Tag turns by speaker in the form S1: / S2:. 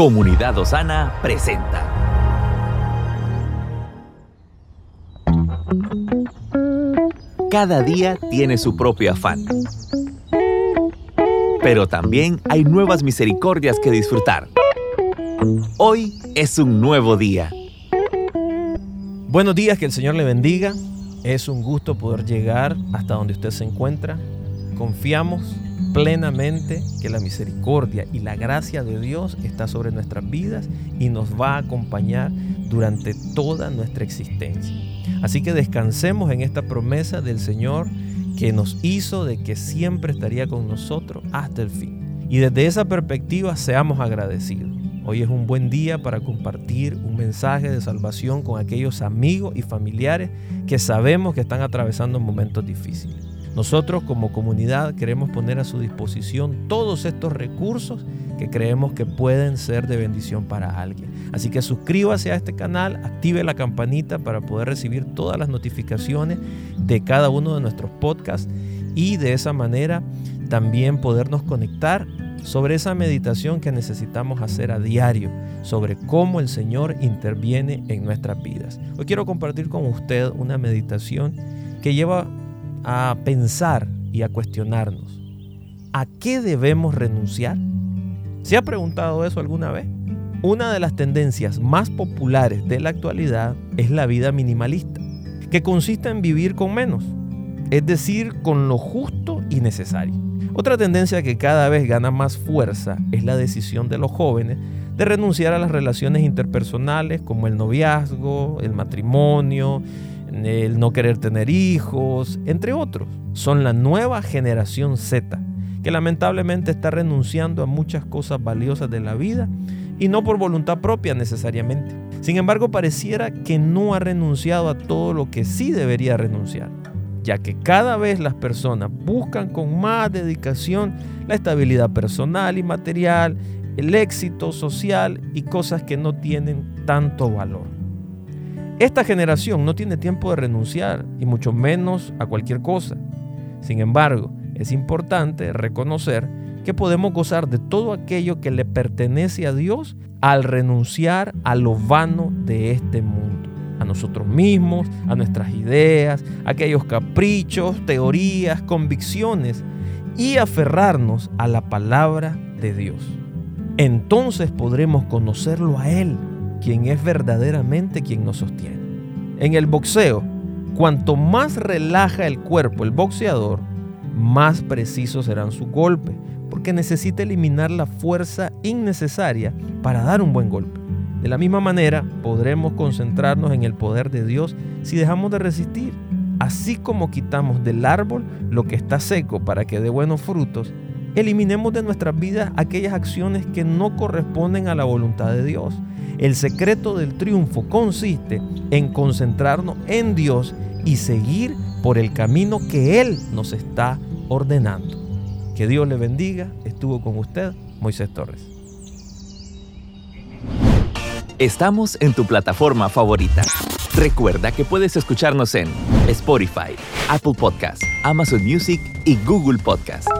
S1: Comunidad Osana presenta. Cada día tiene su propio afán. Pero también hay nuevas misericordias que disfrutar. Hoy es un nuevo día.
S2: Buenos días, que el Señor le bendiga. Es un gusto poder llegar hasta donde usted se encuentra. Confiamos plenamente que la misericordia y la gracia de Dios está sobre nuestras vidas y nos va a acompañar durante toda nuestra existencia. Así que descansemos en esta promesa del Señor que nos hizo de que siempre estaría con nosotros hasta el fin. Y desde esa perspectiva seamos agradecidos. Hoy es un buen día para compartir un mensaje de salvación con aquellos amigos y familiares que sabemos que están atravesando momentos difíciles. Nosotros como comunidad queremos poner a su disposición todos estos recursos que creemos que pueden ser de bendición para alguien. Así que suscríbase a este canal, active la campanita para poder recibir todas las notificaciones de cada uno de nuestros podcasts y de esa manera también podernos conectar sobre esa meditación que necesitamos hacer a diario, sobre cómo el Señor interviene en nuestras vidas. Hoy quiero compartir con usted una meditación que lleva a pensar y a cuestionarnos. ¿A qué debemos renunciar? ¿Se ha preguntado eso alguna vez? Una de las tendencias más populares de la actualidad es la vida minimalista, que consiste en vivir con menos, es decir, con lo justo y necesario. Otra tendencia que cada vez gana más fuerza es la decisión de los jóvenes de renunciar a las relaciones interpersonales como el noviazgo, el matrimonio, el no querer tener hijos, entre otros. Son la nueva generación Z, que lamentablemente está renunciando a muchas cosas valiosas de la vida y no por voluntad propia necesariamente. Sin embargo, pareciera que no ha renunciado a todo lo que sí debería renunciar, ya que cada vez las personas buscan con más dedicación la estabilidad personal y material, el éxito social y cosas que no tienen tanto valor. Esta generación no tiene tiempo de renunciar y mucho menos a cualquier cosa. Sin embargo, es importante reconocer que podemos gozar de todo aquello que le pertenece a Dios al renunciar a lo vano de este mundo, a nosotros mismos, a nuestras ideas, a aquellos caprichos, teorías, convicciones y aferrarnos a la palabra de Dios. Entonces podremos conocerlo a Él quien es verdaderamente quien nos sostiene. En el boxeo, cuanto más relaja el cuerpo el boxeador, más precisos serán sus golpes, porque necesita eliminar la fuerza innecesaria para dar un buen golpe. De la misma manera, podremos concentrarnos en el poder de Dios si dejamos de resistir. Así como quitamos del árbol lo que está seco para que dé buenos frutos, eliminemos de nuestras vidas aquellas acciones que no corresponden a la voluntad de Dios. El secreto del triunfo consiste en concentrarnos en Dios y seguir por el camino que Él nos está ordenando. Que Dios le bendiga. Estuvo con usted Moisés Torres.
S1: Estamos en tu plataforma favorita. Recuerda que puedes escucharnos en Spotify, Apple Podcast, Amazon Music y Google Podcast.